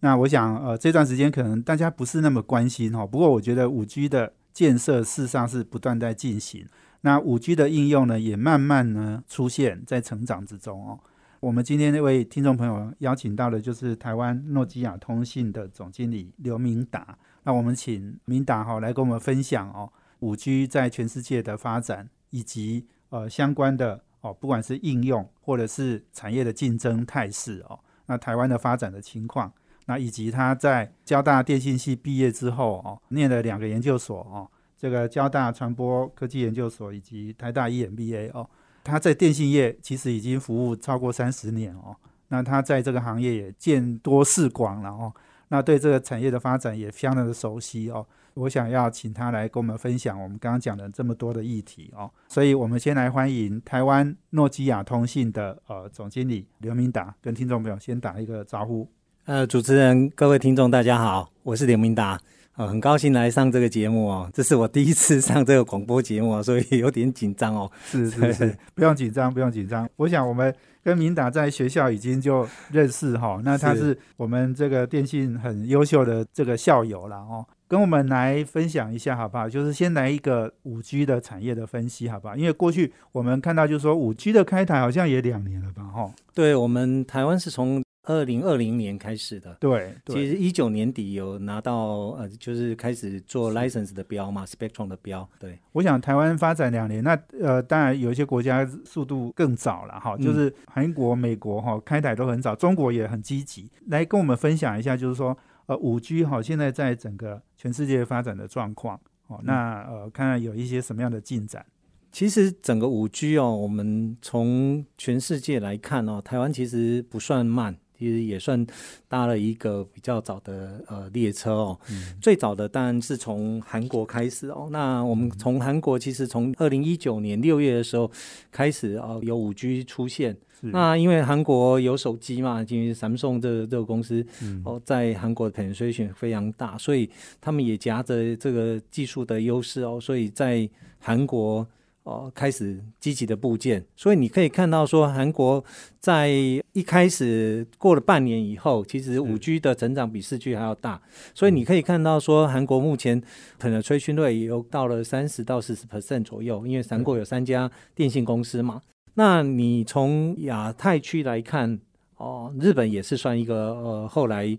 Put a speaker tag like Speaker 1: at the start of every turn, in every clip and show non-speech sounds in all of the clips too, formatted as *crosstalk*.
Speaker 1: 那我想呃这段时间可能大家不是那么关心哈，不过我觉得五 G 的建设事实上是不断在进行，那五 G 的应用呢也慢慢呢出现在成长之中哦。我们今天那位听众朋友邀请到的就是台湾诺基亚通信的总经理刘明达，那我们请明达哈来跟我们分享哦，五 G 在全世界的发展以及呃相关的哦，不管是应用或者是产业的竞争态势哦，那台湾的发展的情况，那以及他在交大电信系毕业之后哦，念了两个研究所哦，这个交大传播科技研究所以及台大 EMBA 哦。他在电信业其实已经服务超过三十年哦，那他在这个行业也见多识广了哦，那对这个产业的发展也相当的熟悉哦。我想要请他来跟我们分享我们刚刚讲的这么多的议题哦，所以我们先来欢迎台湾诺基亚通信的呃总经理刘明达，跟听众朋友先打一个招呼。
Speaker 2: 呃，主持人、各位听众，大家好，我是刘明达。呃，很高兴来上这个节目哦，这是我第一次上这个广播节目，所以有点紧张哦。
Speaker 1: 是是是，不用紧张，不用紧张。我想我们跟明达在学校已经就认识哈，那他是我们这个电信很优秀的这个校友了哦，跟我们来分享一下好不好？就是先来一个五 G 的产业的分析好不好？因为过去我们看到就是说五 G 的开台好像也两年了吧哈。
Speaker 2: 对我们台湾是从。二零二零年开始的，
Speaker 1: 对，
Speaker 2: 其实一九年底有拿到呃，就是开始做 license 的标嘛，spectrum 的标。对，
Speaker 1: 我想台湾发展两年，那呃，当然有一些国家速度更早了哈，就是韩国、美国哈开台都很早，中国也很积极，来跟我们分享一下，就是说呃五 G 哈现在在整个全世界发展的状况哦，那呃看看有一些什么样的进展。
Speaker 2: 其实整个五 G 哦，我们从全世界来看哦，台湾其实不算慢。其实也算搭了一个比较早的呃列车哦，最早的当然是从韩国开始哦。那我们从韩国其实从二零一九年六月的时候开始哦，有五 G 出现。那因为韩国有手机嘛，因为 Samsung 这这个公司哦，在韩国的 penetration 非常大，所以他们也夹着这个技术的优势哦，所以在韩国。哦，开始积极的部件，所以你可以看到说，韩国在一开始过了半年以后，其实五 G 的成长比四 G 还要大，所以你可以看到说，韩国目前可能吹讯率也有到了三十到四十 percent 左右，因为韩国有三家电信公司嘛。那你从亚太区来看，哦，日本也是算一个呃后来。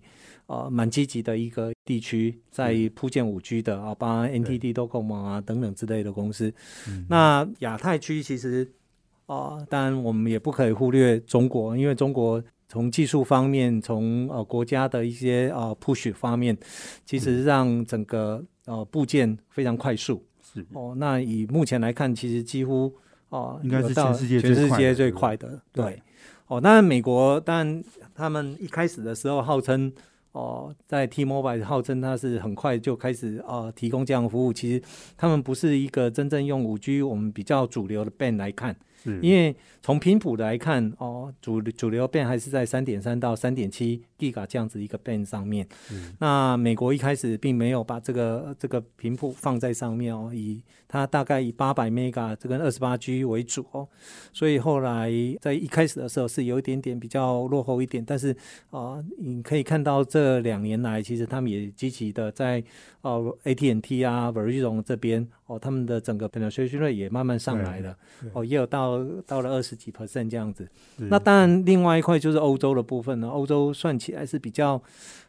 Speaker 2: 呃，蛮积极的一个地区，在铺建五 G 的啊，帮 NTT Docomo 啊等等之类的公司。那亚太区其实啊，当然我们也不可以忽略中国，因为中国从技术方面，从呃国家的一些呃 push 方面，其实让整个呃部件非常快速。
Speaker 1: 是
Speaker 2: 哦，那以目前来看，其实几乎
Speaker 1: 哦，应该是全世界
Speaker 2: 全世界最快的。对哦，当然美国，当然他们一开始的时候号称。哦，在 T-Mobile 号称它是很快就开始啊提供这样的服务，其实他们不是一个真正用五 G 我们比较主流的 band 来看。因为从频谱来看，哦，主主流 band 还是在三点三到三点七 Giga 这样子一个 band 上面。那美国一开始并没有把这个这个频谱放在上面哦，以它大概以八百 mega 这个二十八 G 为主哦，所以后来在一开始的时候是有一点点比较落后一点，但是啊，你可以看到这两年来，其实他们也积极的在哦 AT&T 啊 Verizon 这边哦，他们的整个 penetration rate 也慢慢上来了哦，也有到。到到了二十几 percent 这样子，那当然另外一块就是欧洲的部分呢。欧洲算起来是比较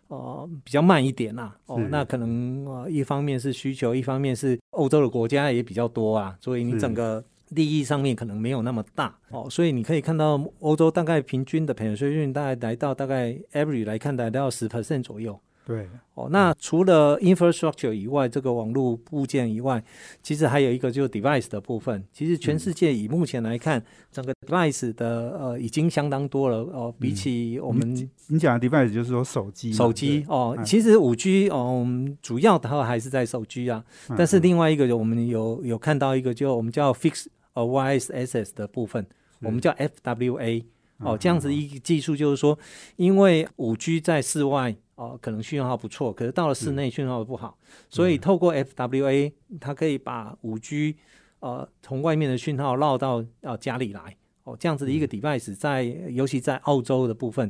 Speaker 2: 呃比较慢一点啦。哦，那可能呃一方面是需求，一方面是欧洲的国家也比较多啊，所以你整个利益上面可能没有那么大哦。所以你可以看到欧洲大概平均的 penetration 大概来到大概 every 来看来到十 percent 左右。
Speaker 1: 对，
Speaker 2: 哦，那除了 infrastructure 以外，这个网络部件以外，其实还有一个就是 device 的部分。其实全世界以目前来看，整个 device 的呃已经相当多了哦，比起我们
Speaker 1: 你讲的 device 就是说手机，
Speaker 2: 手机哦，
Speaker 1: 嗯。
Speaker 2: 其实五 G 哦，我们主要的话还是在手机啊。
Speaker 1: 嗯
Speaker 2: 但是另外一个，我们有有看到一个，就我们叫 Fix 呃 Wireless Access 的部分，我们叫 FWA 哦，这样子一个技术就是说，因为五 G 在室外哦可能讯号不错，可是到了室内讯号不好，所以透过 FWA，它可以把五 G 呃从外面的讯号绕到呃家里来哦，这样子的一个 device 在尤其在澳洲的部分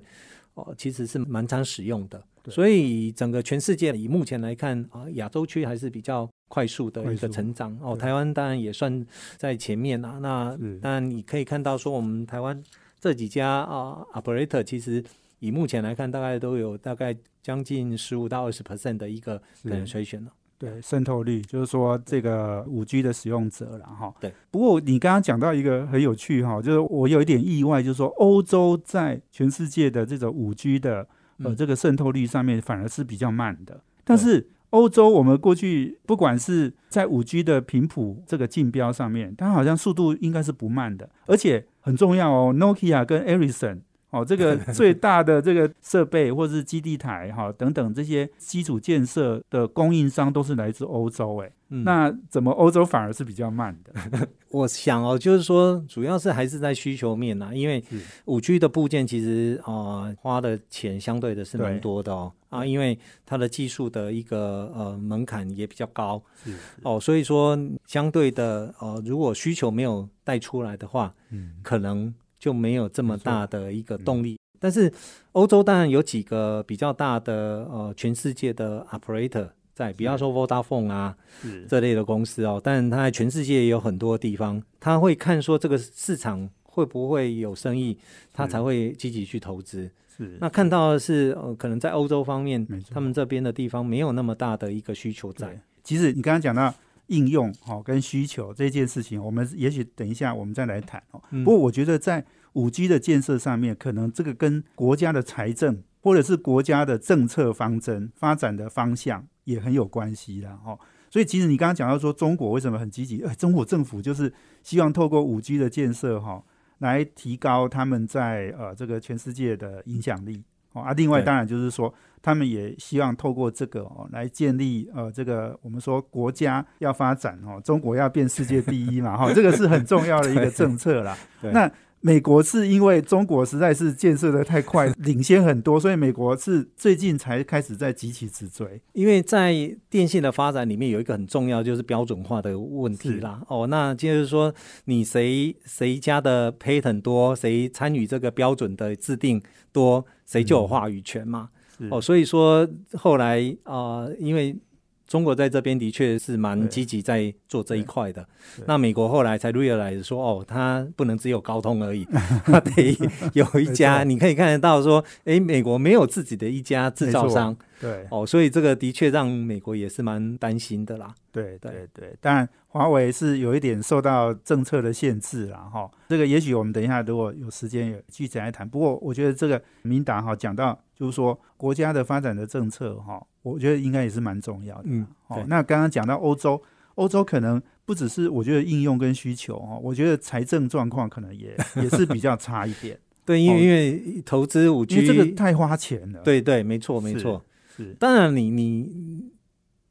Speaker 2: 哦，其实是蛮常使用的。所以整个全世界以目前来看啊，亚洲区还是比较快速的一个成长哦。台湾当然也算在前面啊。那
Speaker 1: 是
Speaker 2: 当然你可以看到说，我们台湾这几家啊 operator 其实以目前来看，大概都有大概将近十五到二十 percent 的一个
Speaker 1: 是
Speaker 2: penetration 了。
Speaker 1: 对渗透率，就是说这个五 G 的使用者了哈。
Speaker 2: 对。
Speaker 1: 不过你刚刚讲到一个很有趣哈，就是我有一点意外，就是说欧洲在全世界的这种五 G 的呃
Speaker 2: 嗯
Speaker 1: 这个渗透率上面反而是比较慢的，但是。欧洲，我们过去不管是在五 G 的频谱这个竞标上面，它好像速度应该是不慢的，而且很重要哦，Nokia 跟 Ericsson 哦，这个 *laughs* 最大的这个设备或是基地台哈、等等这些基础建设的供应商都是来自欧洲，哎、
Speaker 2: 嗯
Speaker 1: 那怎么欧洲反而是比较慢的？*laughs*
Speaker 2: 我想哦，就是说，主要是还是在需求面呐，因为五 G 的部件其实啊、呃花的钱相对的是蛮多的哦啊，因为它的技术的一个呃门槛也比较高
Speaker 1: 是，
Speaker 2: 哦，所以说相对的呃，如果需求没有带出来的话，
Speaker 1: 嗯，
Speaker 2: 可能就没有这么大的一个动力。但是欧洲当然有几个比较大的呃全世界的 operator 在，比方说 Vodafone 啊，这类的公司哦，但它在全世界也有很多地方，他会看说这个市场会不会有生意，他才会积极去投资。
Speaker 1: 是，
Speaker 2: 那看到的是，呃，可能在欧洲方面，他们这边的地方没有那么大的一个需求在。
Speaker 1: 对。其实你刚刚讲到应用哦跟需求这件事情，我们也许等一下我们再来谈哦。
Speaker 2: 嗯
Speaker 1: 不过我觉得在五 G 的建设上面，可能这个跟国家的财政或者是国家的政策方针发展的方向也很有关系啦。哦。所以其实你刚刚讲到说中国为什么很积极，呃，中国政府就是希望透过五 G 的建设哈、来提高他们在呃这个全世界的影响力。哦啊，另外当然就是说，他们也希望透过这个哦来建立呃这个我们说国家要发展哦，中国要变世界第一嘛哈、这个是很重要的一个 *laughs* 政策啦。那美国是因为中国实在是建设的太快，领先很多，所以美国是最近才开始在急起直追。
Speaker 2: 因为在电信的发展里面有一个很重要，就是标准化的问题啦。哦，那就是说你谁谁家的 patent 多，谁参与这个标准的制定多，谁就有话语权嘛。
Speaker 1: 是
Speaker 2: 哦，所以说后来啊、呃因为中国在这边的确是蛮
Speaker 1: 对
Speaker 2: 积极在做这一块的。那美国后来才 realize 说，哦，它不能只有高通而已，*laughs* 它得有一家。你可以看得到说，诶，美国没有自己的一家制造商。
Speaker 1: 对
Speaker 2: 哦，所以这个的确让美国也是蛮担心的啦。
Speaker 1: 对
Speaker 2: 对
Speaker 1: 对对，当然华为是有一点受到政策的限制啦，哈。这个也许我们等一下如果有时间有具体来谈。不过我觉得这个明达哈讲到就是说国家的发展的政策哈，我觉得应该也是蛮重要的。
Speaker 2: 嗯对，
Speaker 1: 哦那刚刚讲到欧洲，欧洲可能不只是我觉得应用跟需求哦，我觉得财政状况可能也 *laughs* 也是比较差一点，*laughs*
Speaker 2: 对，因为、
Speaker 1: 哦
Speaker 2: 因为投资五 G，
Speaker 1: 这个太花钱了。，
Speaker 2: 对对，没错没
Speaker 1: 是
Speaker 2: 错。
Speaker 1: 是
Speaker 2: 当然你，你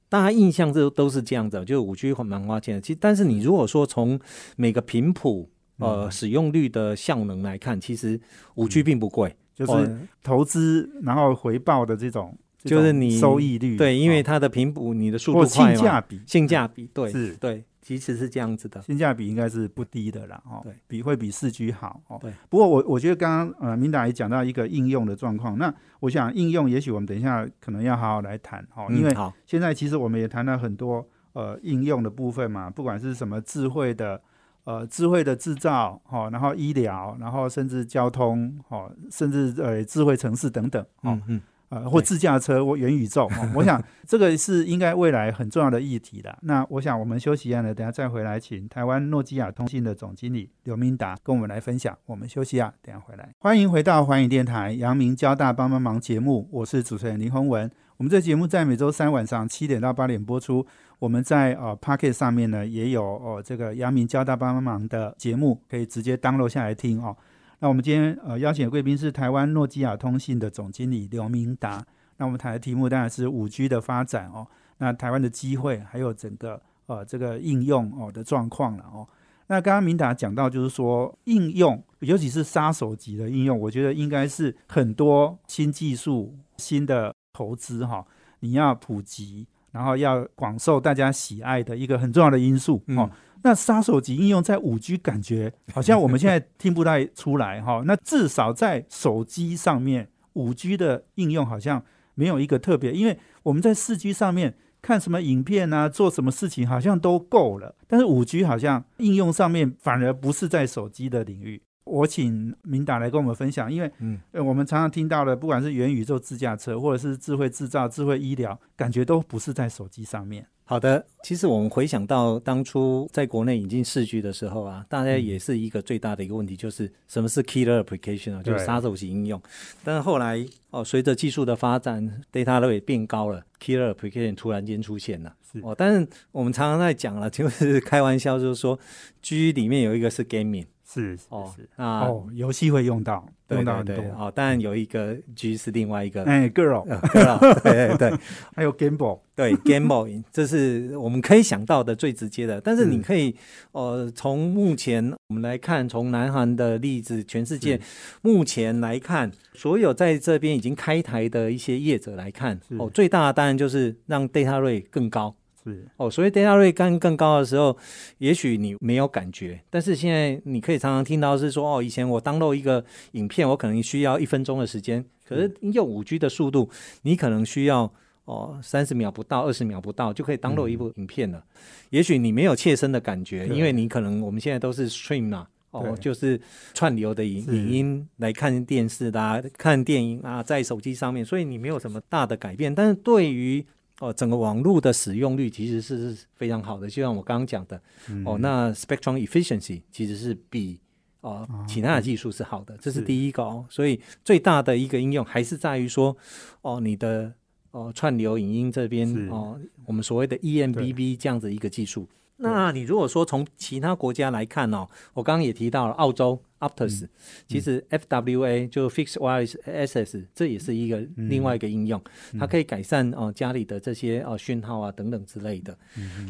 Speaker 2: 大家印象这都是这样子，就是五 G 蛮花钱的。其实，但是你如果说从每个频谱呃、
Speaker 1: 嗯
Speaker 2: 使用率的效能来看，其实五 G 并不贵，
Speaker 1: 就是
Speaker 2: 哦
Speaker 1: 投资然后回报的这种
Speaker 2: 就是你
Speaker 1: 收益率，
Speaker 2: 对，因为
Speaker 1: 哦
Speaker 2: 它的频谱你的速
Speaker 1: 或
Speaker 2: 度快嘛，
Speaker 1: 性价比，
Speaker 2: 性价比对
Speaker 1: 是
Speaker 2: 对，其实是这样子的。
Speaker 1: 性价比应该是不低的啦，哦，
Speaker 2: 对，
Speaker 1: 比会比四 G 好哦。
Speaker 2: 对，
Speaker 1: 不过我我觉得刚刚呃明达也讲到一个应用的状况，那我想应用也许我们等一下可能要好好来谈哦，因为现在其实我们也谈了很多呃应用的部分嘛，不管是什么智慧的呃智慧的制造哦，然后医疗，然后甚至交通哦，甚至呃智慧城市等等哦，
Speaker 2: 嗯嗯，
Speaker 1: 呃或自驾车或元宇宙哦，我想 *laughs* 这个是应该未来很重要的议题的。那我想我们休息一下呢，等下再回来，请台湾诺基亚通信的总经理刘明达跟我们来分享。我们休息啊，等下回来。欢迎回到环宇电台阳明交大帮帮忙节目，我是主持人林宏文。我们这节目在每周三晚上七点到八点播出。我们在呃 Pocket 上面呢也有哦这个阳明交大帮帮忙的节目，可以直接 download 下来听哦。那我们今天呃邀请的贵宾是台湾诺基亚通信的总经理刘明达。那我们谈的题目当然是五 G 的发展哦，那台湾的机会还有整个呃这个应用哦的状况了哦。那刚刚明达讲到就是说应用，尤其是杀手级的应用，我觉得应该是很多新技术、新的投资哈，你要普及。然后要广受大家喜爱的一个很重要的因素哦，那杀手级应用在五 G 感觉 *laughs* 好像我们现在听不太出来哈。那至少在手机上面，五 G 的应用好像没有一个特别，因为我们在四 G 上面看什么影片啊，做什么事情好像都够了，但是五 G 好像应用上面反而不是在手机的领域。我请明达来跟我们分享，因为嗯，我们常常听到的，不管是元宇宙自驾车，或者是智慧制造、智慧医疗，感觉都不是在手机上面。
Speaker 2: 好的，其实我们回想到当初在国内引进四 G 的时候啊，大家也是一个最大的一个问题，就是什么是 killer application 啊，就是杀手级应用。但是后来哦，随着技术的发展，data rate 变高了，killer application 突然间出现了。哦，但是我们常常在讲了，就是开玩笑，就是说 G 里面有一个是 gaming。
Speaker 1: 是哦，那哦，游戏会用到，用到很多。
Speaker 2: 哦。当然有一个 G 是另外一个，
Speaker 1: 哎
Speaker 2: ，Girl，*laughs* 对对对，
Speaker 1: 还有 gamble，
Speaker 2: 对 gamble，*laughs* 这是我们可以想到的最直接的。但是你可以，呃，从目前我们来看，从南韩的例子，全世界目前来看，所有在这边已经开台的一些业者来看，哦，最大的当然就是让 data rate 更高。
Speaker 1: 是。
Speaker 2: 哦，所以 data rate 更更高的时候，也许你没有感觉，但是现在你可以常常听到是说，哦，以前我 download 一个影片，我可能需要一分钟的时间，可是用五 G 的速度，你可能需要哦三十秒不到，二十秒不到就可以 download 一部影片了。也许你没有切身的感觉，因为你可能我们现在都是 stream 嘛，哦，就是串流的影影音来看电视啦、看电影啊，在手机上面，所以你没有什么大的改变。但是对于哦，整个网络的使用率其实是非常好的，就像我刚刚讲的，哦，那 spectrum efficiency 其实是比哦其他的技术是好的，这是第一个哦。所以最大的一个应用还是在于说，哦，你的哦串流影音这边哦，我们所谓的 EMBB 这样子一个技术。那你如果说从其他国家来看哦，我刚刚也提到了澳洲。Optus，其实 FWA 就 Fixed Wireless Access，这也是一个另外一个应用，它可以改善哦家里的这些哦讯号啊等等之类的。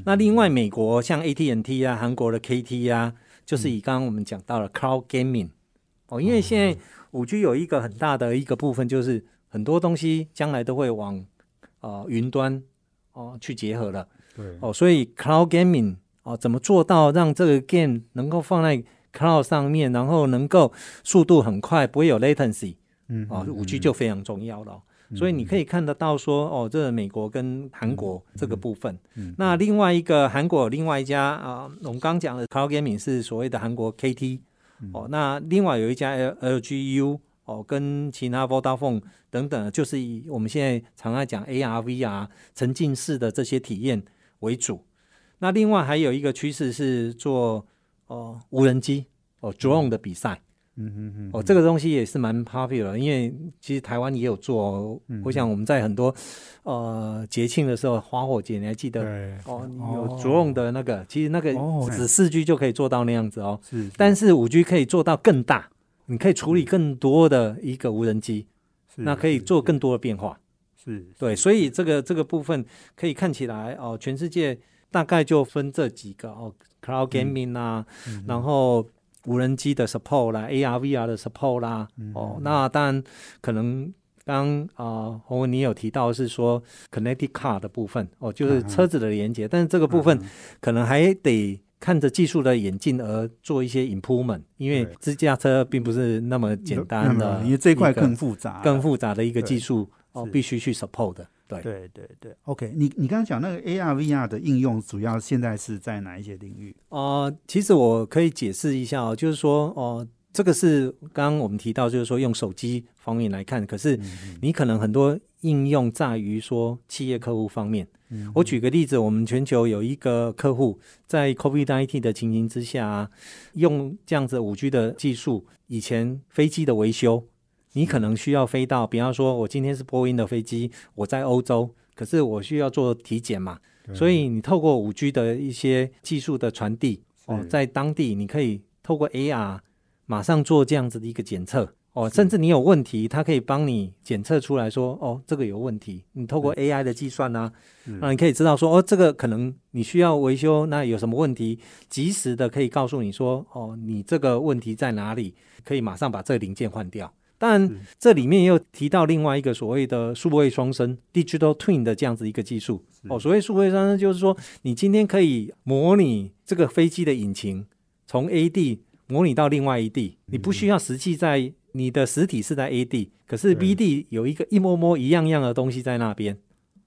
Speaker 2: 那另外美国像 AT&T 啊，韩国的 KT 啊，就是以刚刚我们讲到了 Cloud Gaming 哦，因为现在五 G 有一个很大的一个部分，就是很多东西将来都会往呃云端哦去结合了。
Speaker 1: 对。
Speaker 2: 哦，所以 Cloud Gaming 哦，怎么做到让这个 game 能够放在 Cloud 上面，然后能够速度很快，不会有 latency，嗯，啊，五 G 就非常重要了。所以你可以看得到说，哦，这美国跟韩国这个部分，那另外一个韩国另外一家啊，我们刚讲的 Cloud Gaming 是所谓的韩国 KT，哦，那另外有一家 LGU，哦，跟其他 Vodafone 等等，就是以我们现在常爱讲 ARVR 沉浸式的这些体验为主。那另外还有一个趋势是做。哦，无人机哦，drone 的比赛，嗯嗯嗯，哦，这个东西也是蛮 popular，因为其实台湾也有做。我想我们在很多呃节庆的时候，花火节你还记得？哦，有 drone 的那个，其实那个只四 G 就可以做到那样子哦。是，但是五 G 可以做到更大，你可以处理更多的一个无人机，那可以做更多的变化。
Speaker 1: 是
Speaker 2: 对，所以这个这个部分可以看起来哦，全世界大概就分这几个哦。Cloud Gaming 啊，然后无人机的 support 啦，AR VR 的 support 啦，哦，那当然可能刚啊，洪文你有提到是说 Connected Car 的部分哦，就是车子的连接，但是这个部分可能还得看着技术的演进而做一些 improvement，因为自驾车并不是那么简单的，
Speaker 1: 因为这块更复杂，
Speaker 2: 更复杂的一个技术哦，必须去 support 的。对
Speaker 1: 对对对，OK，你你刚刚讲那个 AR VR 的应用，主要现在是在哪一些领域？
Speaker 2: 呃，其实我可以解释一下哦，就是说，哦，这个是刚刚我们提到，就是说用手机方面来看，可是你可能很多应用在于说企业客户方面。我举个例子，我们全球有一个客户在 COVID-19 的情形之下，用这样子五 G 的技术，以前飞机的维修。你可能需要飞到，比方说，我今天是波音的飞机，我在欧洲，可是我需要做体检嘛，所以你透过五 G 的一些技术的传递，哦，在当地你可以透过 AR 马上做这样子的一个检测。哦，甚至你有问题，它可以帮你检测出来说，哦，这个有问题。你透过 AI 的计算呢，那你可以知道说，哦，这个可能你需要维修，那有什么问题，及时的可以告诉你说，哦，你这个问题在哪里，可以马上把这个零件换掉。当然，这里面又提到另外一个所谓的数位双生 （digital twin） 的这样子一个技术。哦，所谓数位双生，就是说你今天可以模拟这个飞机的引擎从 A 地模拟到另外一地，你不需要实际在。你的实体是在 A 地，可是 B 地有一个一模模一样样的东西在那边，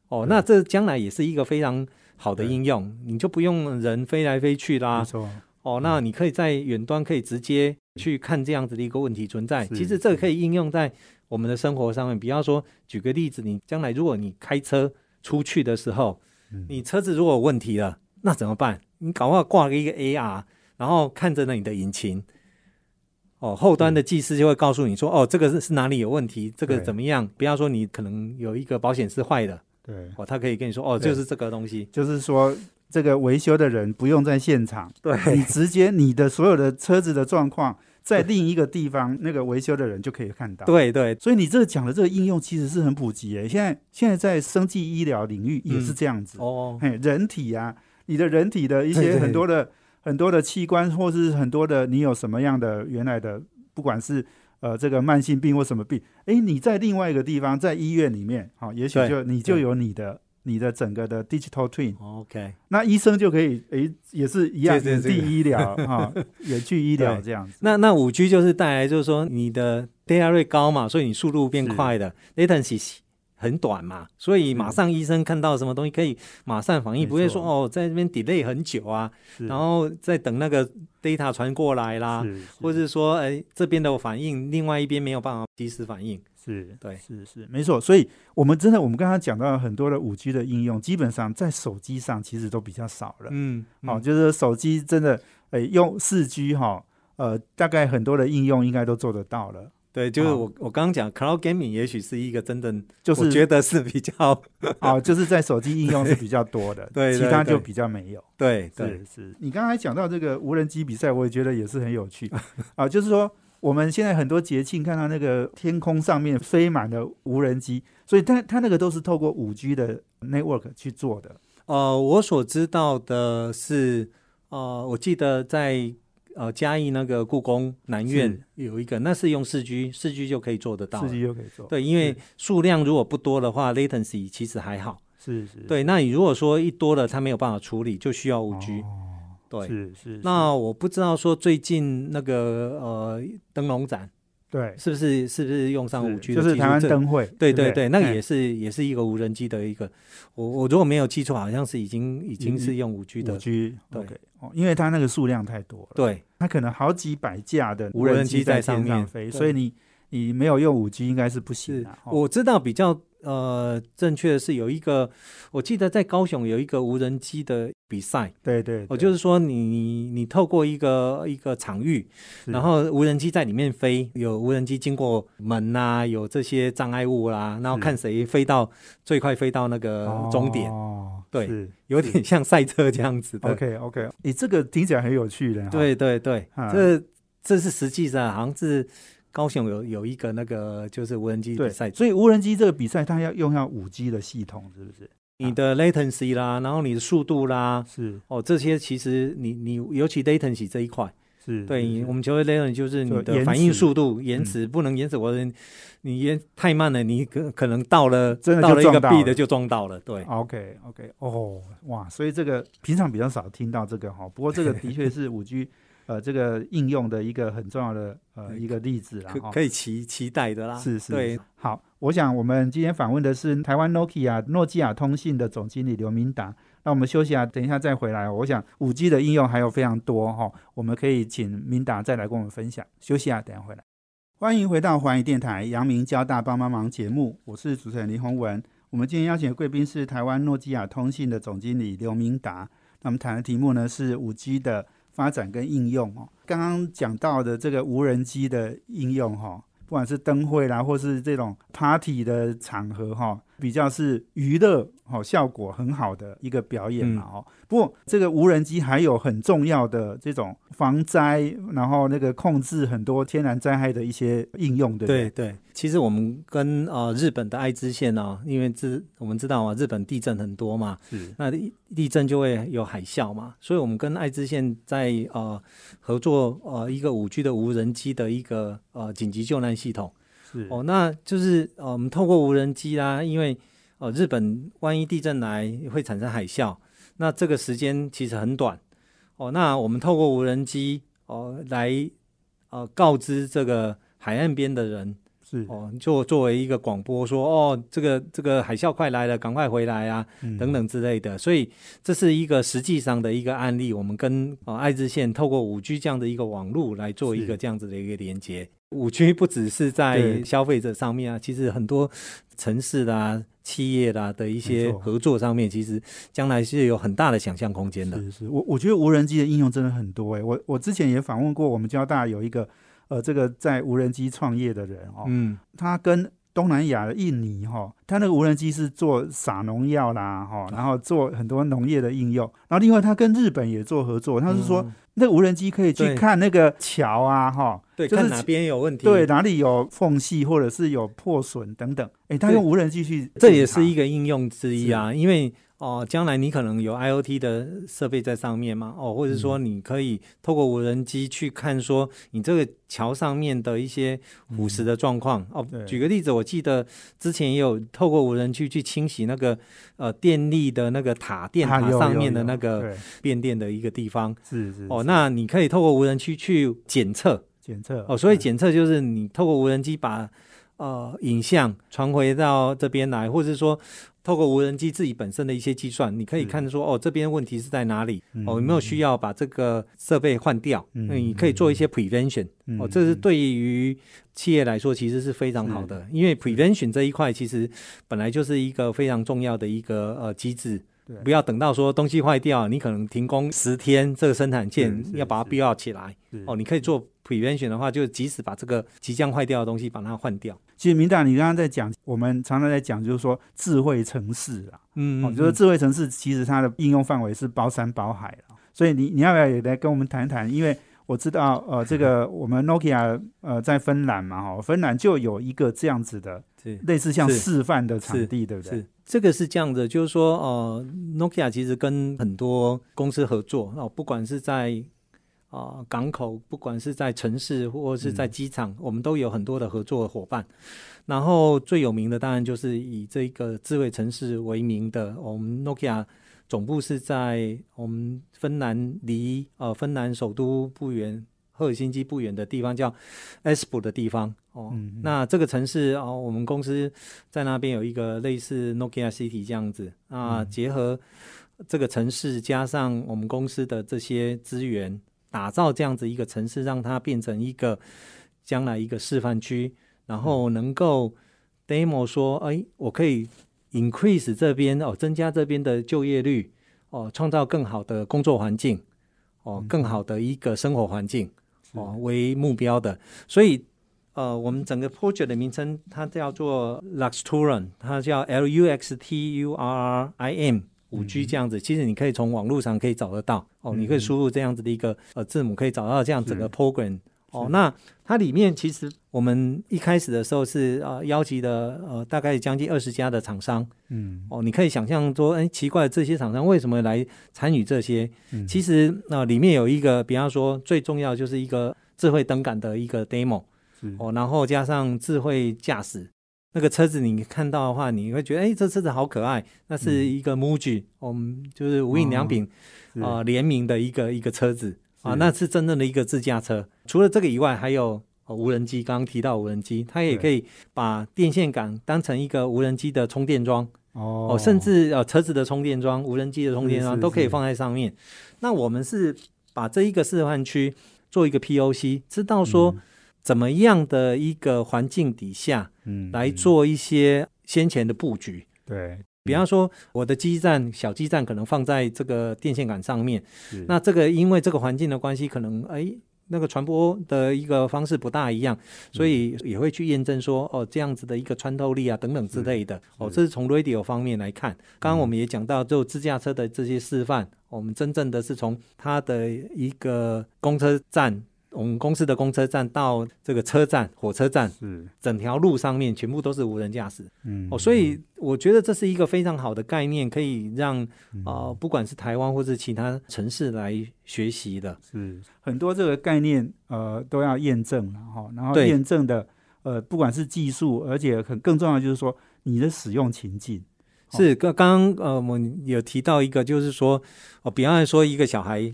Speaker 2: 哦，那这将来也是一个非常好的应用，你就不用人飞来飞去啦。
Speaker 1: 没错，
Speaker 2: 哦，那你可以在远端可以直接去看这样子的一个问题存在。其实这个可以应用在我们的生活上面，比方说，举个例子，你将来如果你开车出去的时候，你车子如果有问题了，那怎么办？你搞不好挂了一个 AR，然后看着呢你的引擎。哦，后端的技师就会告诉你说，哦，这个是是哪里有问题，这个怎么样？不要说你可能有一个保险是坏的，
Speaker 1: 对，
Speaker 2: 哦，他可以跟你说，哦，就是这个东西，
Speaker 1: 就是说这个维修的人不用在现场，
Speaker 2: 对。
Speaker 1: 你直接你的所有的车子的状况在另一个地方，那个维修的人就可以看到。
Speaker 2: 对对，
Speaker 1: 所以你这个讲的这个应用其实是很普及诶，现在现在在生技医疗领域也是这样子。
Speaker 2: 哦，
Speaker 1: 嘿，人体啊，你的人体的一些很多的。很多的器官，或是很多的，你有什么样的原来的，不管是呃这个慢性病或什么病，哎，你在另外一个地方，在医院里面，好，也许就你就有你的你的整个的 digital twin。
Speaker 2: OK，
Speaker 1: 那医生就可以，诶，也是一样，远距医疗啊，远距医疗 *laughs* 这样子。
Speaker 2: 那那五 G 就是带来，就是说你的 data rate 高嘛，所以你速度变快的 latency。很短嘛，所以马上医生看到什么东西可以马上反应，不会说哦在这边 delay 很久啊，然后再等那个 data 传过来啦，或者是说哎这边的反应，另外一边没有办法及时反应。
Speaker 1: 是
Speaker 2: 对，
Speaker 1: 是是没错。所以我们真的，我们刚刚讲到很多的五 G 的应用，基本上在手机上其实都比较少了。
Speaker 2: 嗯，
Speaker 1: 好，就是手机真的哎用四 G 哈，呃，大概很多的应用应该都做得到了。
Speaker 2: 对，就是我我刚刚讲 cloud gaming，也许是一个真的，
Speaker 1: 就是
Speaker 2: 觉得是比较
Speaker 1: 啊，*laughs* 就是在手机应用是比较多的，*laughs*
Speaker 2: 对，
Speaker 1: 其他就比较没有。
Speaker 2: 对，
Speaker 1: 对是。你刚才讲到这个无人机比赛，我也觉得也是很有趣 *laughs* 啊。就是说，我们现在很多节庆看到那个天空上面飞满了无人机，所以它它那个都是透过五 G 的 network 去做的。
Speaker 2: 呃，我所知道的是，呃，我记得在。呃，嘉义那个故宫南院有一个，那是用四 G，四 G 就可以做得到。
Speaker 1: 四 G 就可以做。
Speaker 2: 对，因为数量如果不多的话，latency 其实还好。
Speaker 1: 是是。
Speaker 2: 对，那你如果说一多了，它没有办法处理，就需要五 G。
Speaker 1: 哦。
Speaker 2: 对。
Speaker 1: 是是。
Speaker 2: 那我不知道说最近那个呃灯笼展。
Speaker 1: 对，
Speaker 2: 是不是是不是用上五 G
Speaker 1: 的就是台湾灯会，
Speaker 2: 对对对，那个也是也是一个无人机的一个，我我如果没有记错，好像是已经已经是用五 G 的。
Speaker 1: 五 G OK 哦，因为它那个数量太多了，
Speaker 2: 对，
Speaker 1: 它可能好几百架的
Speaker 2: 无人
Speaker 1: 机在
Speaker 2: 上
Speaker 1: 面飞，所以你你没有用五 G 应该是不行的。
Speaker 2: 我知道比较。呃，正确的是有一个，我记得在高雄有一个无人机的比赛。
Speaker 1: 对对，
Speaker 2: 我就是说，你你你透过一个一个场域，然后无人机在里面飞，有无人机经过门呐，有这些障碍物啦，然后看谁飞到最快飞到那个终点。
Speaker 1: 哦，
Speaker 2: 对，有点像赛车这样子的。
Speaker 1: OK OK，你这个听起来很有趣的。
Speaker 2: 对对对，这这是实际上好像是。高雄有有一个那个就是无人机比赛，
Speaker 1: 所以无人机这个比赛它要用上五 G 的系统，是不是？
Speaker 2: 你的 latency 啦，然后你的速度啦，
Speaker 1: 是。
Speaker 2: 哦，这些其实你你尤其 latency 这一块，
Speaker 1: 是
Speaker 2: 对，我们求的 latency 就是你的反应速度延迟不能延迟，我你延太慢了，你可可能到了
Speaker 1: 真的
Speaker 2: 到了一个
Speaker 1: B
Speaker 2: 的就撞到了，对。
Speaker 1: OK OK，哦哇，所以这个平常比较少听到这个哈，不过这个的确是五 G。呃，这个应用的一个很重要的呃一个例子啦，
Speaker 2: 可可以期期待的啦。
Speaker 1: 是是，
Speaker 2: 对。
Speaker 1: 好，我想我们今天访问的是台湾 Nokia 诺基亚通信的总经理刘明达。那我们休息啊，等一下再回来。我想五 G 的应用还有非常多哈，我们可以请明达再来跟我们分享。休息啊，等下回来。欢迎回到环宇电台阳明交大帮帮忙节目，我是主持人林宏文。我们今天邀请的贵宾是台湾诺基亚通信的总经理刘明达。那么谈的题目呢是五 G 的。发展跟应用哦，刚刚讲到的这个无人机的应用哈，不管是灯会啦，或是这种 party 的场合哈，比较是娱乐哦效果很好的一个表演嘛哦。不过这个无人机还有很重要的这种防灾，然后那个控制很多天然灾害的一些应用，对不对？
Speaker 2: 对对，其实我们跟呃日本的爱知县呢，因为知我们知道啊，日本地震很多嘛，
Speaker 1: 是
Speaker 2: 那地地震就会有海啸嘛，所以我们跟爱知县在呃合作呃一个五 G 的无人机的一个呃紧急救难系统。
Speaker 1: 是
Speaker 2: 哦，那就是呃我们透过无人机啦，因为呃日本万一地震来会产生海啸，那这个时间其实很短。哦，那我们透过无人机哦来呃告知这个海岸边的人。
Speaker 1: 是
Speaker 2: 哦，就作为一个广播说，哦，这个这个海啸快来了，赶快回来啊，
Speaker 1: 嗯
Speaker 2: 等等之类的。所以这是一个实际上的一个案例，我们跟啊爱知县透过五 G 这样的一个网络来做一个这样子的一个连接。五 G 不只是在消费者上面啊，其实很多城市啦、企业啦的一些合作上面，其实将来是有很大的想象空间的。
Speaker 1: 是是，我我觉得无人机的应用真的很多诶。我我之前也访问过我们交大有一个呃这个在无人机创业的人哦，
Speaker 2: 嗯，
Speaker 1: 他跟东南亚的印尼哈、他那个无人机是做撒农药啦哈、然后做很多农业的应用，然后另外他跟日本也做合作，他是说、
Speaker 2: 嗯。
Speaker 1: 那个无人机可以去看那个桥啊哈、
Speaker 2: 对，
Speaker 1: 就是
Speaker 2: 看哪边有问题，
Speaker 1: 对，哪里有缝隙或者是有破损等等，哎，他
Speaker 2: 对。
Speaker 1: 用无人机去，
Speaker 2: 这也是一个应用之一啊，因为哦，将来你可能有 IOT 的设备在上面嘛，哦，或者说你可以透过无人机去看说你这个桥上面的一些腐蚀的状况、哦
Speaker 1: 对。
Speaker 2: 举个例子，我记得之前也有透过无人机去清洗那个呃电力的那个塔电塔上面的那个
Speaker 1: 对。
Speaker 2: 变电的一个地方。
Speaker 1: 是是
Speaker 2: 哦，那你可以透过无人机去检测。
Speaker 1: 检测
Speaker 2: 哦，所以
Speaker 1: 嗯
Speaker 2: 检测就是你透过无人机把呃影像传回到这边来，或者是说透过无人机自己本身的一些计算，你可以
Speaker 1: 是
Speaker 2: 看说哦这边问题是在哪里，
Speaker 1: 嗯
Speaker 2: 哦有没有需要把这个设备换掉？
Speaker 1: 嗯
Speaker 2: 那你可以做一些 prevention，
Speaker 1: 嗯
Speaker 2: 哦，这是对于企业来说其实是非常好的，因为 prevention 这一块其实本来就是一个非常重要的一个呃机制。
Speaker 1: 对
Speaker 2: 不要等到说东西坏掉，你可能停工十天，这个生产线要把它
Speaker 1: 是
Speaker 2: 必要起来。
Speaker 1: 是
Speaker 2: 哦，你可以做 prevention 的话，就即使把这个即将坏掉的东西把它换掉。
Speaker 1: 其实明大，你刚刚在讲，我们常常在讲，就是说智慧城市啊，
Speaker 2: 嗯
Speaker 1: 哦，就是智慧城市其实它的应用范围是包山包海了。所以你你要不要也来跟我们谈谈？因为我知道，呃，这个 *laughs* 我们 Nokia 呃在芬兰嘛，哈，芬兰就有一个这样子的
Speaker 2: 是
Speaker 1: 类似像示范的场地，对不对？
Speaker 2: 是这个是这样的，就是说，呃，Nokia 其实跟很多公司合作哦，不管是在啊、呃港口，不管是在城市或是在机场，我们都有很多的合作伙伴。然后最有名的当然就是以这个智慧城市为名的，我们 Nokia 总部是在我们芬兰离呃芬兰首都不远。赫尔辛基不远的地方叫 Espoo 的地方哦，那这个城市哦，我们公司在那边有一个类似 Nokia City 这样子啊，
Speaker 1: 嗯
Speaker 2: 结合这个城市加上我们公司的这些资源，打造这样子一个城市，让它变成一个将来一个示范区，然后能够 demo 说，哎，我可以 increase 这边哦，增加这边的就业率哦，创造更好的工作环境哦，更好的一个生活环境哦为目标的，所以。呃，我们整个 project 的名称它叫做 Luxturim，它叫 L U X T U R R I M 五 G 这样子。其实你可以从网络上可以找得到哦，你可以输入这样子的一个呃字母，可以找到这样整个 program。哦，那它里面其实我们一开始的时候是呃邀集的呃大概将近二十家的厂商
Speaker 1: 嗯，
Speaker 2: 哦，你可以想象说，哎，奇怪，这些厂商为什么来参与这些？
Speaker 1: 嗯
Speaker 2: 其实呃里面有一个，比方说最重要就是一个智慧灯杆的一个 demo。
Speaker 1: 是
Speaker 2: 哦，然后加上智慧驾驶，那个车子你看到的话，你会觉得哎，这车子好可爱。那是一个 MUJI，、我们就是无印良品
Speaker 1: 是
Speaker 2: 啊、呃联名的一个一个车子啊，那是真正的一个自驾车。除了这个以外，还有、哦、无人机，刚刚提到无人机，它也可以把电线杆当成一个无人机的充电桩
Speaker 1: 哦
Speaker 2: 哦，甚至呃车子的充电桩、无人机的充电桩都可以放在上面。那我们是把这一个示范区做一个 POC，知道说。怎么样的一个环境底下
Speaker 1: 嗯
Speaker 2: 来做一些先前的布局？
Speaker 1: 对，
Speaker 2: 比方说，我的基站小基站可能放在这个电线杆上面，
Speaker 1: 是
Speaker 2: 那这个因为这个环境的关系，可能哎那个传播的一个方式不大一样，所以也会去验证说，哦，这样子的一个穿透力啊等等之类的。哦，这是从 radio 方面来看。刚刚我们也讲到，就自驾车的这些示范，我们真正的是从它的一个公车站。我们公司的公车站到这个车站、火车站，
Speaker 1: 是
Speaker 2: 整条路上面全部都是无人驾驶。
Speaker 1: 嗯
Speaker 2: 哦，所以我觉得这是一个非常好的概念，可以让啊，不管是台湾或是其他城市来学习的。
Speaker 1: 是很多这个概念，呃，都要验证了哈。然后验证的，呃，不管是技术，而且很更重要就是说你的使用情境。
Speaker 2: 是刚刚刚呃，我们有提到一个，就是说哦，比方说一个小孩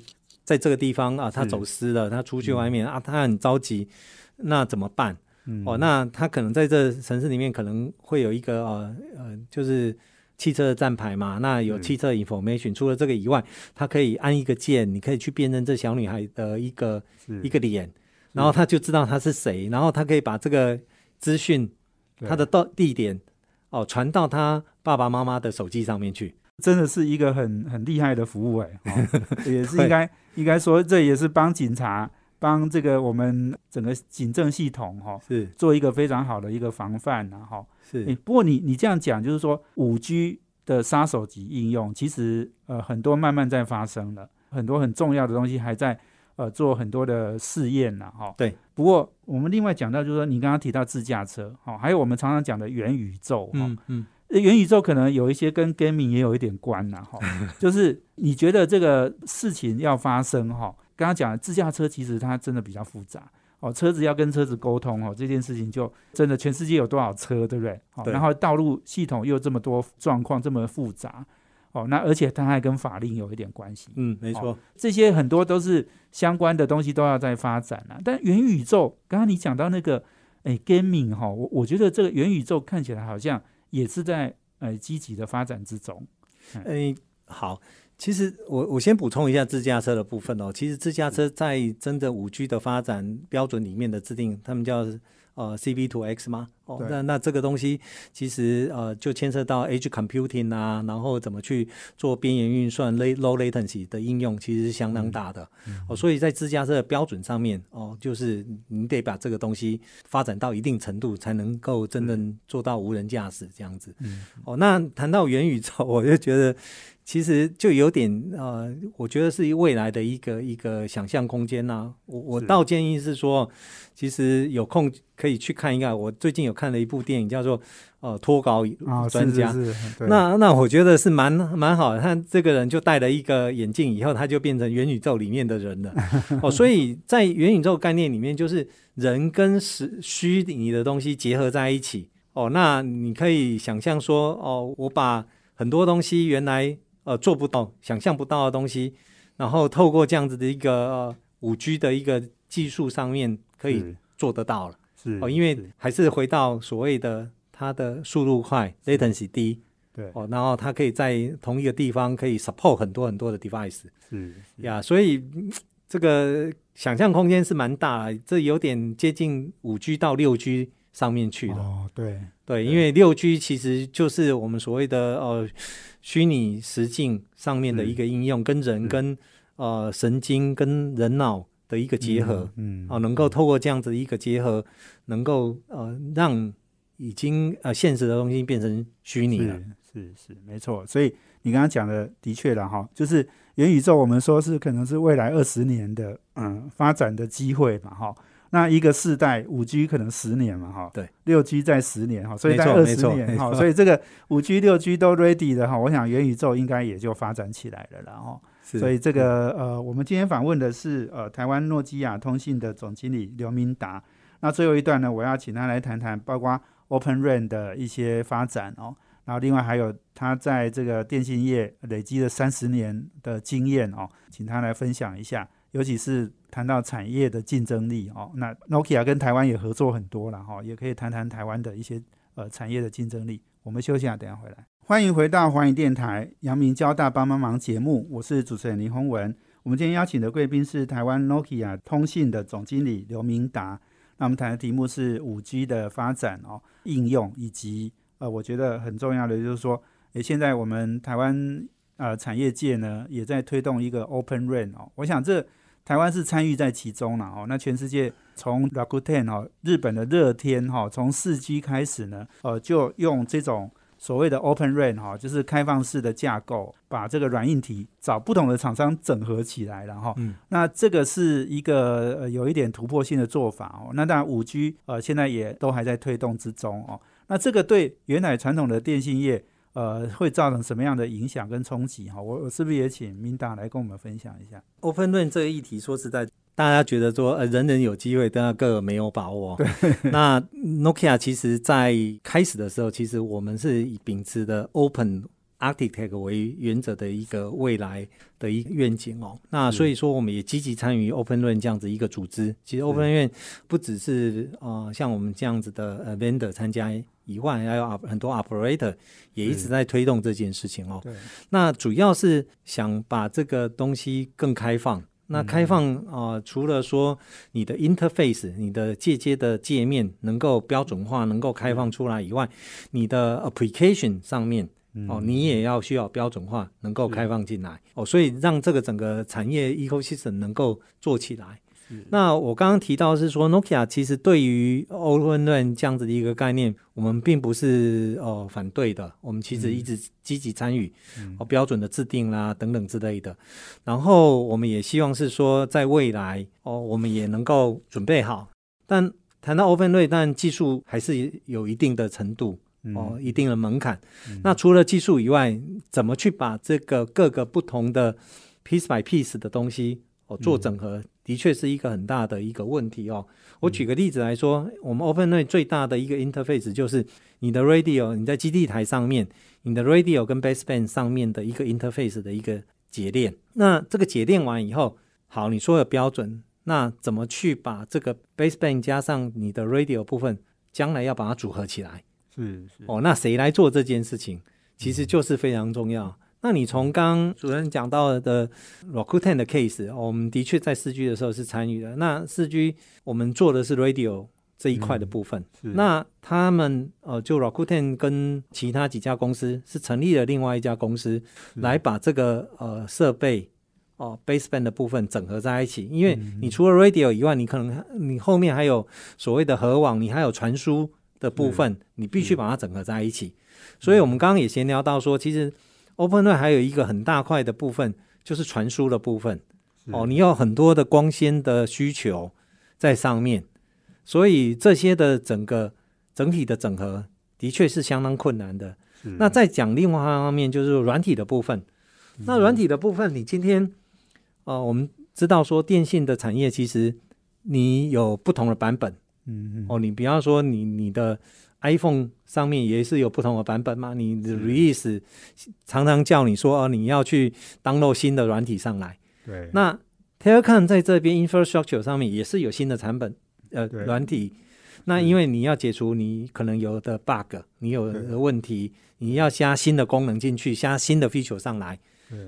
Speaker 2: 在这个地方啊，他走失了，他出去外面啊，他很着急，那怎么办？
Speaker 1: 嗯
Speaker 2: 哦，那他可能在这城市里面可能会有一个呃呃，就是汽车的站牌嘛，那有汽车 information。除了这个以外，他可以按一个键，你可以去辨认这小女孩的一个一个脸，然后他就知道她是谁，然后他可以把这个资讯，
Speaker 1: 对
Speaker 2: 他的到地点哦传到他爸爸妈妈的手机上面去。
Speaker 1: 真的是一个很很厉害的服务哎、哦 *laughs* 也是应该应该说这也是帮警察帮这个我们整个警政系统哈、哦、
Speaker 2: 是。
Speaker 1: 做一个非常好的一个防范然后、
Speaker 2: 是。
Speaker 1: 诶不过你你这样讲就是说五 G 的杀手级应用其实呃很多慢慢在发生了，很多很重要的东西还在呃做很多的试验呢哈。
Speaker 2: 对。
Speaker 1: 不过我们另外讲到就是说你刚刚提到自驾车哈、还有我们常常讲的元宇宙哈、
Speaker 2: 嗯嗯。
Speaker 1: 呃元宇宙可能有一些跟 gaming 也有一点关呐，哈，*laughs* 就是你觉得这个事情要发生哈，刚刚讲的自驾车其实它真的比较复杂哦，车子要跟车子沟通哦，这件事情就真的全世界有多少车，对不对？哦，
Speaker 2: 对
Speaker 1: 然后道路系统又这么多状况这么复杂哦，那而且它还跟法令有一点关系，
Speaker 2: 嗯，没错，
Speaker 1: 这些很多都是相关的东西都要在发展啊。但元宇宙，刚刚你讲到那个，哎，gaming 哈，我我觉得这个元宇宙看起来好像也是在呃积极的发展之中。
Speaker 2: 诶、好，其实我我先补充一下自驾车的部分哦。其实自驾车在真的五 G 的发展标准里面的制定，他们叫呃 CB to X 吗？哦，那那这个东西其实呃就牵涉到 Edge Computing 啊，然后怎么去做边缘运算 low latency 的应用，其实是相当大的。哦，所以在自驾车的标准上面，哦，就是你得把这个东西发展到一定程度，才能够真正做到无人驾驶这样子。
Speaker 1: 嗯，
Speaker 2: 哦，那谈到元宇宙，我就觉得其实就有点呃，我觉得是未来的一个一个想象空间呐、我我倒建议是说，其实有空可以去看一看。我最近有看了一部电影，叫做呃脱稿
Speaker 1: 啊，
Speaker 2: 专家。
Speaker 1: 是是是，
Speaker 2: 那那我觉得是蛮蛮好的，他这个人就戴了一个眼镜以后，他就变成元宇宙里面的人了。*laughs* 哦，所以在元宇宙概念里面，就是人跟实虚拟的东西结合在一起。哦，那你可以想象说，哦，我把很多东西原来呃做不到、想象不到的东西，然后透过这样子的一个呃五 G 的一个技术上面，可以做得到了。
Speaker 1: 是
Speaker 2: 哦，因为还是回到所谓的它的速度快，latency 低。
Speaker 1: 对。
Speaker 2: 哦，然后它可以在同一个地方可以 support 很多很多的 device
Speaker 1: 是
Speaker 2: 呀，所以嗯这个想象空间是蛮大的，这有点接近五 G 到六 G 上面去了。
Speaker 1: 哦，对。
Speaker 2: 对，因为六 G 其实就是我们所谓的呃虚拟实境上面的一个应用，跟人跟呃神经跟人脑的一个结合。
Speaker 1: 嗯，
Speaker 2: 哦，能够透过这样子的一个结合，能够呃让已经呃现实的东西变成虚拟了。
Speaker 1: 是是是，没错。所以你刚刚讲的的确了哈，就是元宇宙，我们说是可能是未来二十年的嗯发展的机会嘛哈。那一个世代五 G 可能十年嘛哈，
Speaker 2: 对，
Speaker 1: 六 G 在十年哈，所以
Speaker 2: 没
Speaker 1: 在二十年哈，所以这个五 G 六 G 都 ready 的哈，我想元宇宙应该也就发展起来了啦哈。
Speaker 2: 是
Speaker 1: 所以这个呃，我们今天访问的是呃台湾诺基亚通信的总经理刘明达。那最后一段呢，我要请他来谈谈包括 Open RAN 的一些发展哦，然后另外还有他在这个电信业累积了三十年的经验哦，请他来分享一下，尤其是谈到产业的竞争力哦。那 Nokia 跟台湾也合作很多了哈、也可以谈谈台湾的一些呃产业的竞争力。我们休息一下，等一下回来。欢迎回到环宇电台阳明交大帮帮忙节目，我是主持人林宏文。我们今天邀请的贵宾是台湾 Nokia 通信的总经理刘明达。那我们谈的题目是五 G 的发展哦，应用以及呃，我觉得很重要的就是说，诶，现在我们台湾呃产业界呢也在推动一个 Open RAN 哦。我想这台湾是参与在其中了哦。那全世界从 Rakuten 哦，日本的热天哈，从四 G 开始呢，呃，就用这种。所谓的 Open RAN 哈，就是开放式的架构，把这个软硬体找不同的厂商整合起来了哈。嗯，那这个是一个呃有一点突破性的做法哦。那当然五 G 呃现在也都还在推动之中哦。那这个对原来传统的电信业呃会造成什么样的影响跟冲击哈？我我是不是也请 Minda 来跟我们分享一下
Speaker 2: Open RAN 这个议题？说实在。大家觉得说，呃，人人有机会，但个个没有把握。
Speaker 1: 对。*laughs*
Speaker 2: 那 Nokia 其实在开始的时候，其实我们是以秉持的 Open Architect 为原则的一个未来的一个愿景哦。那所以说，我们也积极参与 Open RAN 这样子一个组织。其实 Open RAN 不只是啊，像我们这样子的呃 Vendor 参加以外，还有很多 Operator 也一直在推动这件事情哦。
Speaker 1: 对。
Speaker 2: 那主要是想把这个东西更开放。那开放啊，除了说你的 interface，你的借接的界面能够标准化，能够开放出来以外，你的 application 上面哦，你也要需要标准化，能够开放进来。哦，所以让这个整个产业 ecosystem 能够做起来。那我刚刚提到是说，Nokia 其实对于 Open RAN 这样子的一个概念，我们并不是哦反对的，我们其实一直积极参与哦标准的制定啦等等之类的。然后我们也希望是说，在未来哦，我们也能够准备好。但谈到 Open RAN，但技术还是有一定的程度哦，一定的门槛。那除了技术以外，怎么去把这个各个不同的 piece by piece 的东西哦做整合？的确是一个很大的一个问题哦。我举个例子来说，我们 Open RAN 最大的一个 interface 就是你的 radio，你在基地台上面，你的 radio 跟 baseband 上面的一个 interface 的一个节链。那这个节链完以后，好，你说的标准，那怎么去把这个 baseband 加上你的 radio 部分，将来要把它组合起来？
Speaker 1: 是是
Speaker 2: 哦，那谁来做这件事情？其实就是非常重要。那你从刚主任讲到的 Rakuten 的 case，我们的确在四 G 的时候是参与的。那四 G 我们做的是 radio 这一块的部分。那他们呃，就 Rakuten 跟其他几家公司是成立了另外一家公司，来把这个呃设备哦 baseband 的部分整合在一起。因为你除了 radio 以外，你可能你后面还有所谓的核网，你还有传输的部分，你必须把它整合在一起。所以我们刚刚也闲聊到说，其实。Open RAN 还有一个很大块的部分，就是传输的部分。哦，你有很多的光纤的需求在上面，所以这些的整个整体的整合的确是相当困难的。那再讲另外一方面，就是软体的部分。那软体的部分，你今天，呃，我们知道说电信的产业其实你有不同的版本。嗯嗯。哦，你比方说你你的。iPhone 上面也是有不同的版本嘛？你的 release 常常叫你说哦，你要去 download 新的软体上来。
Speaker 1: 对。
Speaker 2: 那 Telecom 在这边 infrastructure 上面也是有新的产品呃软体。那因为你要解除你可能有的 bug，你有的问题，你要加新的功能进去，加新的 feature 上来。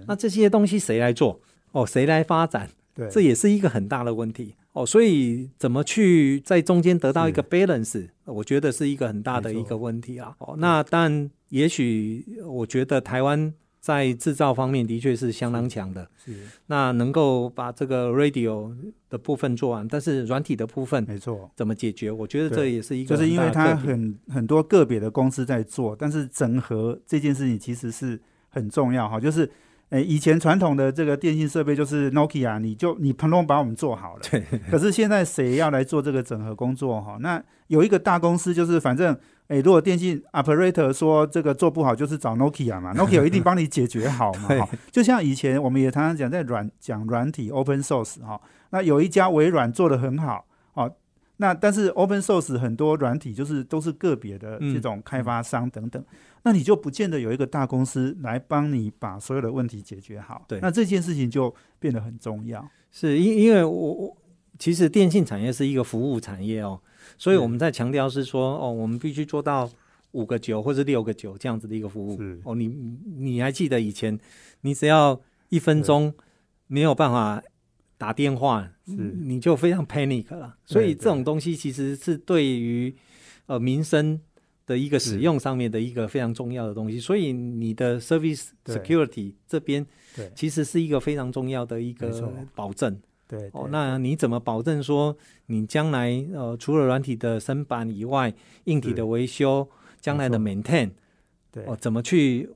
Speaker 2: 那这些东西谁来做？哦，谁来发展？
Speaker 1: 对。
Speaker 2: 这也是一个很大的问题。哦，所以怎么去在中间得到一个 balance，我觉得是一个很大的一个问题啊。哦，那但也许我觉得台湾在制造方面的确是相当强的，
Speaker 1: 是
Speaker 2: 那能够把这个 radio 的部分做完，但是软体的部分
Speaker 1: 没错，
Speaker 2: 怎么解决？我觉得这也是一
Speaker 1: 个，就是因为它很很多个别的公司在做，但是整合这件事情其实是很重要哈，就是。诶，以前传统的这个电信设备就是 Nokia，你就你通通把我们做好了。
Speaker 2: 对。
Speaker 1: 可是现在谁要来做这个整合工作哈？那有一个大公司就是反正，诶，如果电信 operator 说这个做不好，就是找 Nokia 嘛，Nokia 一定帮你解决好嘛。*laughs* 哈。就像以前我们也常常讲在软讲软体 open source 哈，那有一家微软做的很好，哦，那但是 open source 很多软体就是都是个别的这种开发商等等。那你就不见得有一个大公司来帮你把所有的问题解决好。
Speaker 2: 对，
Speaker 1: 那这件事情就变得很重要。
Speaker 2: 是因因为我我其实电信产业是一个服务产业哦，所以我们在强调是说哦，我们必须做到五个九或者六个九这样子的一个服务。哦，你你还记得以前你只要一分钟没有办法打电话，
Speaker 1: 是
Speaker 2: 你就非常 panic 了。所以这种东西其实是对于呃民生。的一个使用上面的一个非常重要的东西，所以你的 service security 这边，
Speaker 1: 对，
Speaker 2: 其实是一个非常重要的一个保证。
Speaker 1: 对
Speaker 2: 哦，那你怎么保证说你将来呃除了软体的升版以外，硬体的维修，将来的 maintain，
Speaker 1: 对
Speaker 2: 哦，怎么去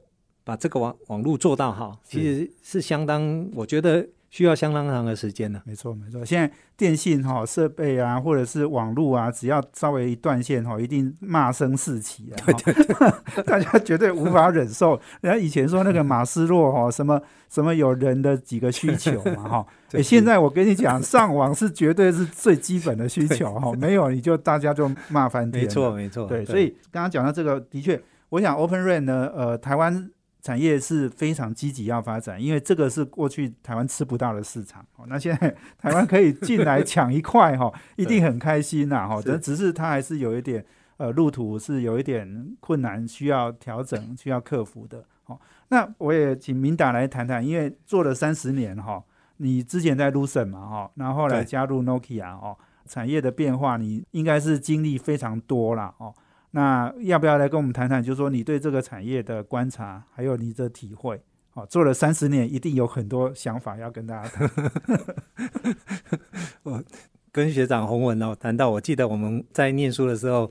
Speaker 2: 把这个网网络做到好？其实是相当，我觉得。需要相当长的时间呢。
Speaker 1: 没错，没错。现在电信哈设备啊，或者是网络啊，只要稍微一断线哈，一定骂声四起啊。
Speaker 2: 对对对，*laughs*
Speaker 1: 大家绝对无法忍受。人家以前说那个马斯洛哈，什么什么有人的几个需求嘛哈。*laughs* 哎，现在我跟你讲，上网是绝对是最基本的需求哈，没有你就大家就骂翻天。
Speaker 2: 没错，没错。
Speaker 1: 对，所以刚刚讲到这个，的确，我想 Open RAN 呢，呃，台湾。产业是非常积极要发展，因为这个是过去台湾吃不到的市场。哦，那现在 *laughs* 台湾可以进来抢一块哈，一定很开心呐哈。只只是它还是有一点呃路途是有一点困难，需要调整，需要克服的。哦，那我也请明达来谈谈，因为做了三十年哈，你之前在 Lucent 嘛哈，然后后来加入 Nokia 哦，产业的变化你应该是经历非常多了哦。那要不要来跟我们谈谈？就是说你对这个产业的观察，还有你的体会。好，做了三十年，一定有很多想法要跟大家谈。*laughs*
Speaker 2: 我跟学长洪文哦谈到，我记得我们在念书的时候，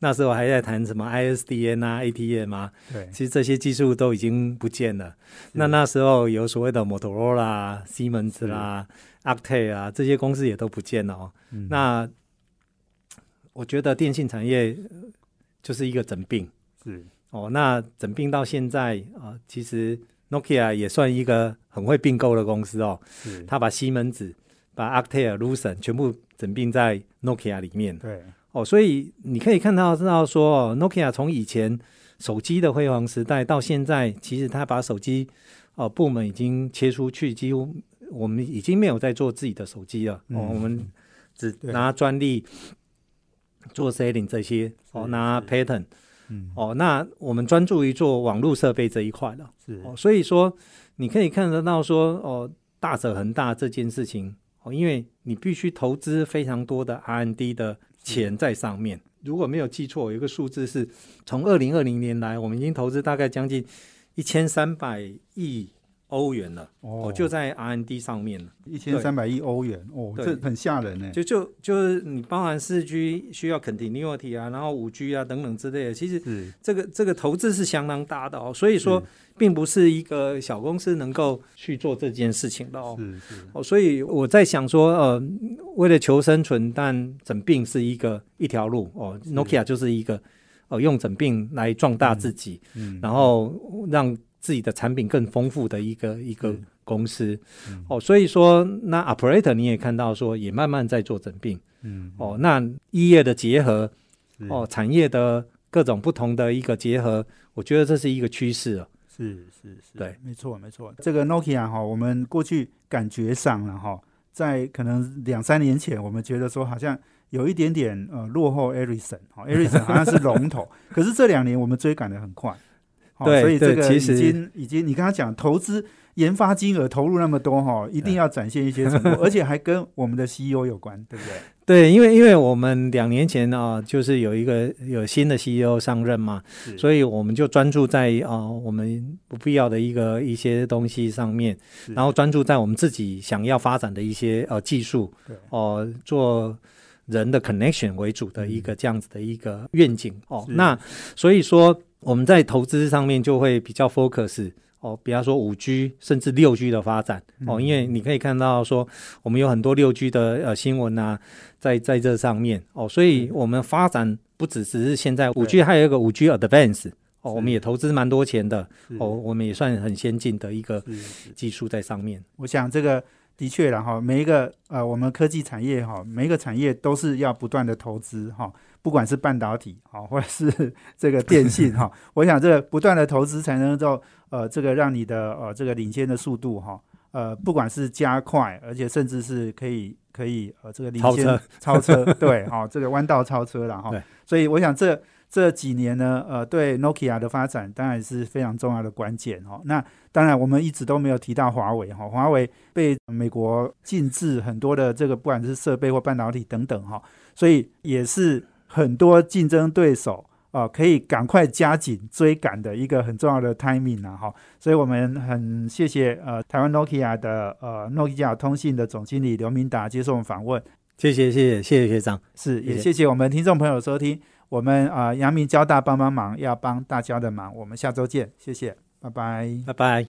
Speaker 2: 那时候还在谈什么 ISDN 啊、ATM 啊。
Speaker 1: 对，
Speaker 2: 其实这些技术都已经不见了。那那时候有所谓的摩托罗拉、西门子啦、a c t e 啊，这些公司也都不见了哦。那我觉得电信产业。就是一个整病，
Speaker 1: 是
Speaker 2: 哦。那整病到现在啊，其实 Nokia 也算一个很会并购的公司哦。
Speaker 1: 是，
Speaker 2: 他把西门子、把 Actel、Lucent 全部整并在 Nokia 里面。
Speaker 1: 对
Speaker 2: 哦，所以你可以看到知道说，Nokia 从以前手机的辉煌时代到现在，其实他把手机哦部门已经切出去，几乎我们已经没有在做自己的手机了。哦，我们只拿专利。做 selling 这些哦，拿 pattern，嗯，哦，那我们专注于做网络设备这一块了，
Speaker 1: 是
Speaker 2: 哦，所以说你可以看得到说哦，大者恒大这件事情哦，因为你必须投资非常多的 R&D 的钱在上面。如果没有记错，有一个数字是从二零二零年来，我们已经投资大概将近一千三百亿。欧元了哦，就在 R&D 上面了，
Speaker 1: 一千三百亿欧元哦，这很吓人呢。
Speaker 2: 就就就是你包含四 G 需要 continuity 啊，然后五 G 啊等等之类的，其实这个这个投资是相当大的哦。所以说，并不是一个小公司能够去做这件事情的哦。
Speaker 1: 是是
Speaker 2: 哦，所以我在想说，呃，为了求生存，但整病是一个一条路哦。Nokia 就是一个哦，用整病来壮大自己，嗯，然后让。自己的产品更丰富的一个一个公司，哦，所以说那 operator 你也看到说也慢慢在做整并，嗯，哦，那医业的结合，哦，产业的各种不同的一个结合，我觉得这是一个趋势
Speaker 1: 了，是是是，
Speaker 2: 对，
Speaker 1: 没错没错。这个 Nokia 哈，我们过去感觉上了哈，在可能两三年前，我们觉得说好像有一点点呃落后 Ericsson，哈，Ericsson 好像是龙头，*laughs* 可是这两年我们追赶的很快。
Speaker 2: 对，
Speaker 1: 所以这个
Speaker 2: 已
Speaker 1: 经已经，你刚刚讲投资研发金额投入那么多哈，一定要展现一些成果，*laughs* 而且还跟我们的 CEO 有关，对不对？
Speaker 2: 对，因为因为我们两年前啊，就是有一个有新的 CEO 上任嘛，所以我们就专注在啊我们不必要的一个一些东西上面，然后专注在我们自己想要发展的一些呃技术，哦做人的 connection 为主的一个这样子的一个愿景哦，那所以说。我们在投资上面就会比较 focus 哦，比方说五 G 甚至六 G 的发展哦，因为你可以看到说我们有很多六 G 的呃新闻啊，在在这上面哦，所以我们发展不只只是现在五 G，还有一个五 G Advance 哦，我们也投资蛮多钱的哦，我们也算很先进的一个技术在上面。
Speaker 1: 我想这个的确然后每一个呃我们科技产业哈，每一个产业都是要不断的投资哈。不管是半导体好，或者是 *laughs* 这个电信哈，*laughs* 我想这个不断的投资才能够呃，这个让你的呃这个领先的速度哈，呃，不管是加快，而且甚至是可以可以呃这个领先超车 *laughs* 对，好这个弯道超车了哈。所以我想这这几年呢，呃，对 Nokia 的发展当然是非常重要的关键哈。那当然我们一直都没有提到华为哈，华为被美国禁制很多的这个不管是设备或半导体等等哈，所以也是。很多竞争对手呃，可以赶快加紧追赶的一个很重要的 timing 啊，哈，所以我们很谢谢呃台湾 Nokia 的呃诺基亚通信的总经理刘明达接受我们访问，
Speaker 2: 谢谢谢谢谢谢学长，
Speaker 1: 是也
Speaker 2: 谢谢。
Speaker 1: 谢谢我们听众朋友收听，我们啊、呃阳明交大帮帮忙要帮大家的忙，我们下周见，谢谢，拜拜。
Speaker 2: 拜拜。